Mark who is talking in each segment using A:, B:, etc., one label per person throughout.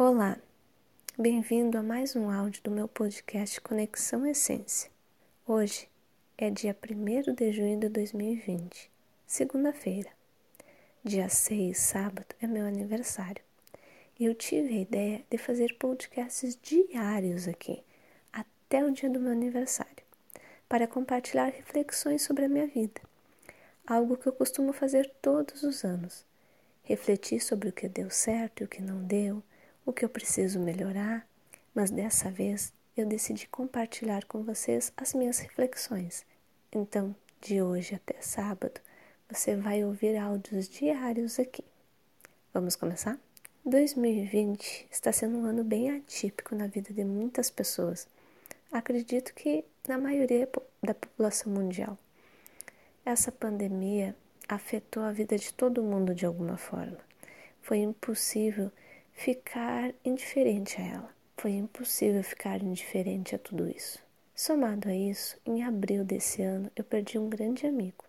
A: Olá, bem-vindo a mais um áudio do meu podcast Conexão Essência. Hoje é dia 1 de junho de 2020, segunda-feira. Dia 6, sábado, é meu aniversário. E eu tive a ideia de fazer podcasts diários aqui, até o dia do meu aniversário, para compartilhar reflexões sobre a minha vida. Algo que eu costumo fazer todos os anos. Refletir sobre o que deu certo e o que não deu o que eu preciso melhorar, mas dessa vez eu decidi compartilhar com vocês as minhas reflexões. Então, de hoje até sábado, você vai ouvir áudios diários aqui. Vamos começar? 2020 está sendo um ano bem atípico na vida de muitas pessoas. Acredito que na maioria da população mundial. Essa pandemia afetou a vida de todo mundo de alguma forma. Foi impossível ficar indiferente a ela. Foi impossível ficar indiferente a tudo isso. Somado a isso, em abril desse ano eu perdi um grande amigo.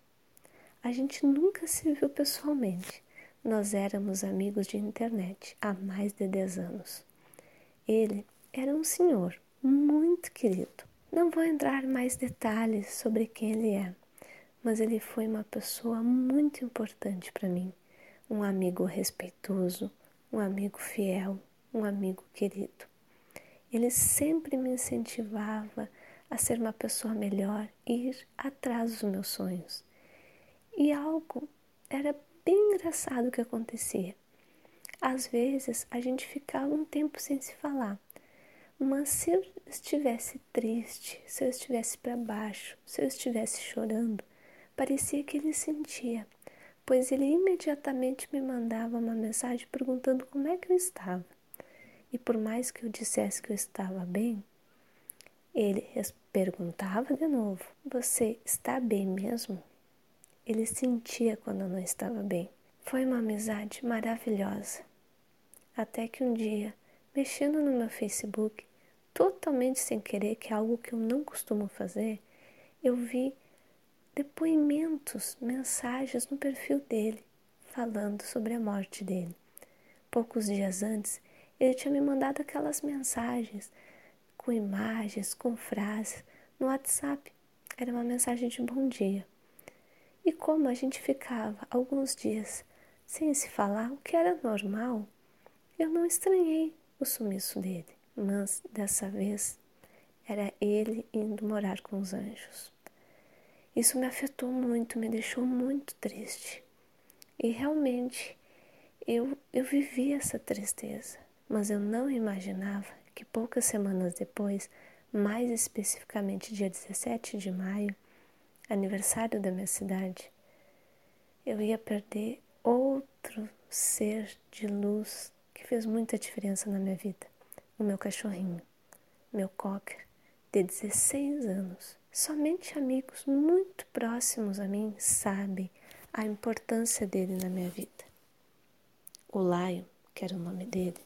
A: A gente nunca se viu pessoalmente. Nós éramos amigos de internet há mais de 10 anos. Ele era um senhor muito querido. Não vou entrar mais detalhes sobre quem ele é, mas ele foi uma pessoa muito importante para mim, um amigo respeitoso, um amigo fiel, um amigo querido. Ele sempre me incentivava a ser uma pessoa melhor e ir atrás dos meus sonhos. E algo era bem engraçado que acontecia. Às vezes a gente ficava um tempo sem se falar, mas se eu estivesse triste, se eu estivesse para baixo, se eu estivesse chorando, parecia que ele sentia pois ele imediatamente me mandava uma mensagem perguntando como é que eu estava. E por mais que eu dissesse que eu estava bem, ele perguntava de novo: Você está bem mesmo? Ele sentia quando eu não estava bem. Foi uma amizade maravilhosa. Até que um dia, mexendo no meu Facebook, totalmente sem querer, que é algo que eu não costumo fazer, eu vi depoimentos, mensagens no perfil dele, falando sobre a morte dele. Poucos dias antes, ele tinha me mandado aquelas mensagens com imagens, com frases no WhatsApp. Era uma mensagem de bom dia. E como a gente ficava alguns dias sem se falar, o que era normal, eu não estranhei o sumiço dele. Mas dessa vez era ele indo morar com os anjos. Isso me afetou muito, me deixou muito triste. E realmente eu, eu vivi essa tristeza, mas eu não imaginava que poucas semanas depois, mais especificamente dia 17 de maio, aniversário da minha cidade, eu ia perder outro ser de luz que fez muita diferença na minha vida. O meu cachorrinho, meu cocker, de 16 anos. Somente amigos muito próximos a mim sabem a importância dele na minha vida. O Laio, que era o nome dele,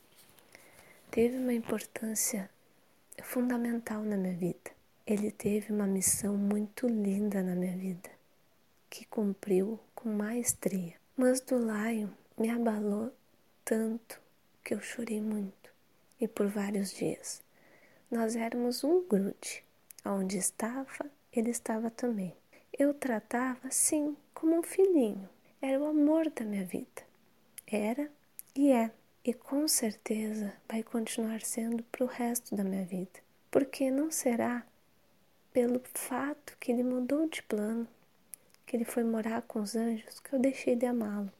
A: teve uma importância fundamental na minha vida. Ele teve uma missão muito linda na minha vida, que cumpriu com maestria. Mas do Laio me abalou tanto que eu chorei muito e por vários dias. Nós éramos um grude Onde estava, ele estava também. Eu tratava, sim, como um filhinho. Era o amor da minha vida. Era e é. E com certeza vai continuar sendo para o resto da minha vida. Porque não será pelo fato que ele mudou de plano, que ele foi morar com os anjos, que eu deixei de amá-lo.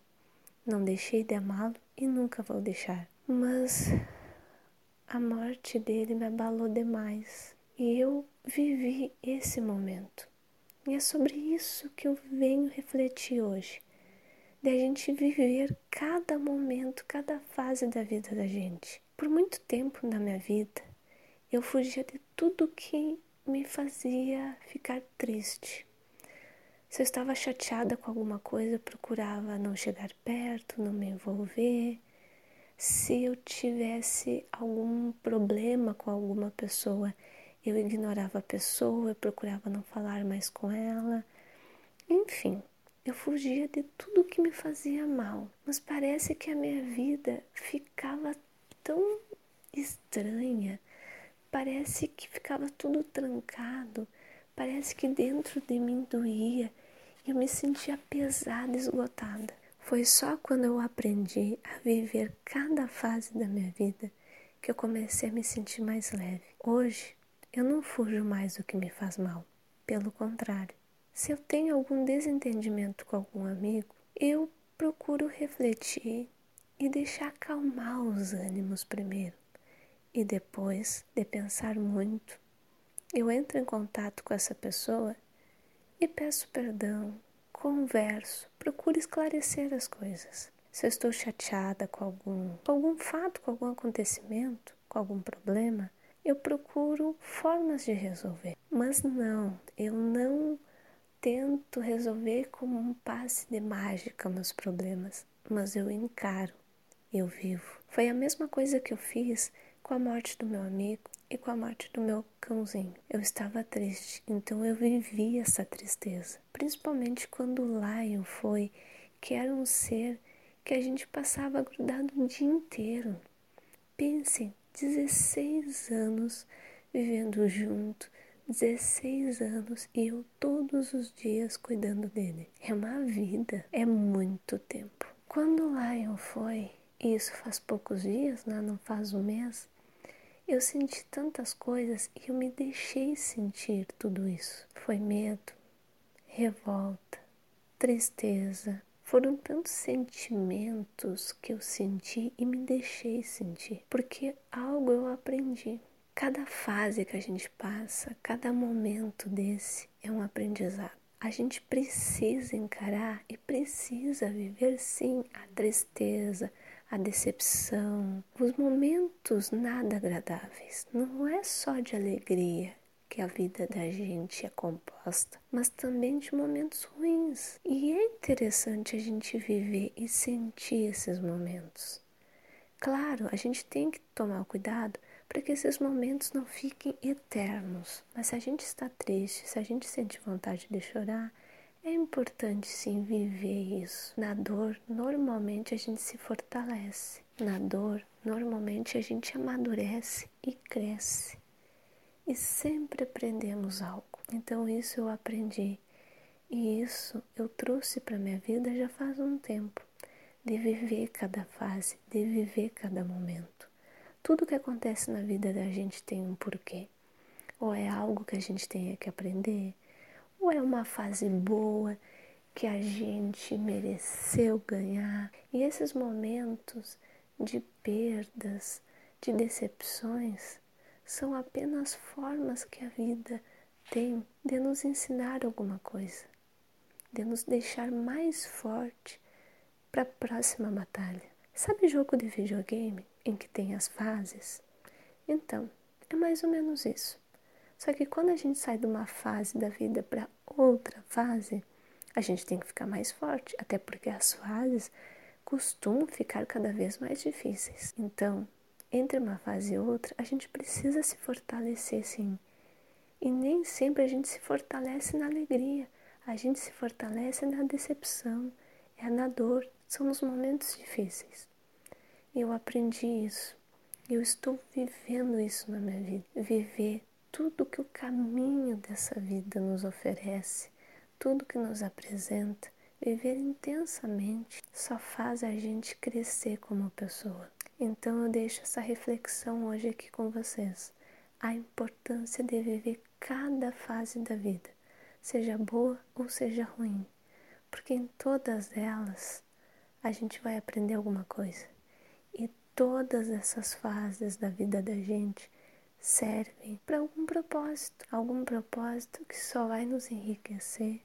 A: Não deixei de amá-lo e nunca vou deixar. Mas a morte dele me abalou demais. E eu vivi esse momento. E é sobre isso que eu venho refletir hoje. De a gente viver cada momento, cada fase da vida da gente. Por muito tempo na minha vida, eu fugia de tudo que me fazia ficar triste. Se eu estava chateada com alguma coisa, eu procurava não chegar perto, não me envolver. Se eu tivesse algum problema com alguma pessoa, eu ignorava a pessoa, eu procurava não falar mais com ela. Enfim, eu fugia de tudo que me fazia mal, mas parece que a minha vida ficava tão estranha. Parece que ficava tudo trancado. Parece que dentro de mim doía. Eu me sentia pesada, esgotada. Foi só quando eu aprendi a viver cada fase da minha vida que eu comecei a me sentir mais leve. Hoje, eu não fujo mais do que me faz mal. Pelo contrário, se eu tenho algum desentendimento com algum amigo, eu procuro refletir e deixar acalmar os ânimos primeiro. E depois de pensar muito, eu entro em contato com essa pessoa e peço perdão, converso, procuro esclarecer as coisas. Se eu estou chateada com algum, com algum fato, com algum acontecimento, com algum problema, eu procuro formas de resolver. Mas não, eu não tento resolver como um passe de mágica meus problemas, mas eu encaro, eu vivo. Foi a mesma coisa que eu fiz com a morte do meu amigo e com a morte do meu cãozinho. Eu estava triste, então eu vivi essa tristeza, principalmente quando o Lion foi, que era um ser que a gente passava grudado o dia inteiro. Pensem, 16 anos vivendo junto, 16 anos e eu todos os dias cuidando dele. É uma vida, é muito tempo. Quando Lion foi, e isso faz poucos dias, né? não faz um mês, eu senti tantas coisas e eu me deixei sentir tudo isso. Foi medo, revolta, tristeza. Foram tantos sentimentos que eu senti e me deixei sentir, porque algo eu aprendi. Cada fase que a gente passa, cada momento desse é um aprendizado. A gente precisa encarar e precisa viver sim a tristeza, a decepção, os momentos nada agradáveis. Não é só de alegria que a vida da gente é composta, mas também de momentos ruins. E é interessante a gente viver e sentir esses momentos. Claro, a gente tem que tomar cuidado para que esses momentos não fiquem eternos. Mas se a gente está triste, se a gente sente vontade de chorar, é importante sim viver isso. Na dor, normalmente a gente se fortalece. Na dor, normalmente a gente amadurece e cresce. E sempre aprendemos algo. Então isso eu aprendi. E isso eu trouxe para minha vida já faz um tempo, de viver cada fase, de viver cada momento. Tudo que acontece na vida da gente tem um porquê. Ou é algo que a gente tenha que aprender, ou é uma fase boa que a gente mereceu ganhar. E esses momentos de perdas, de decepções, são apenas formas que a vida tem de nos ensinar alguma coisa, de nos deixar mais forte para a próxima batalha. Sabe jogo de videogame em que tem as fases? Então, é mais ou menos isso. Só que quando a gente sai de uma fase da vida para outra fase, a gente tem que ficar mais forte, até porque as fases costumam ficar cada vez mais difíceis. Então, entre uma fase e outra, a gente precisa se fortalecer sim. E nem sempre a gente se fortalece na alegria, a gente se fortalece na decepção, é na dor, são nos momentos difíceis. Eu aprendi isso. Eu estou vivendo isso na minha vida. Viver tudo que o caminho dessa vida nos oferece, tudo que nos apresenta, viver intensamente só faz a gente crescer como pessoa. Então eu deixo essa reflexão hoje aqui com vocês. A importância de viver cada fase da vida, seja boa ou seja ruim, porque em todas elas a gente vai aprender alguma coisa. E todas essas fases da vida da gente servem para algum propósito, algum propósito que só vai nos enriquecer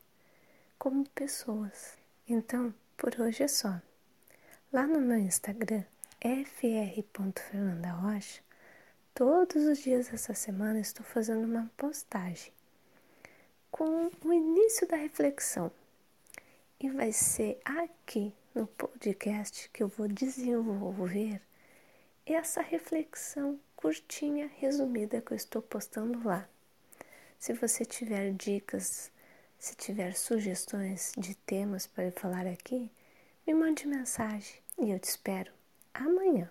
A: como pessoas. Então, por hoje é só. Lá no meu Instagram, fr.fernandarocha, todos os dias dessa semana estou fazendo uma postagem com o início da reflexão. E vai ser aqui no podcast que eu vou desenvolver essa reflexão curtinha, resumida que eu estou postando lá. Se você tiver dicas, se tiver sugestões de temas para falar aqui, me mande mensagem e eu te espero amanhã.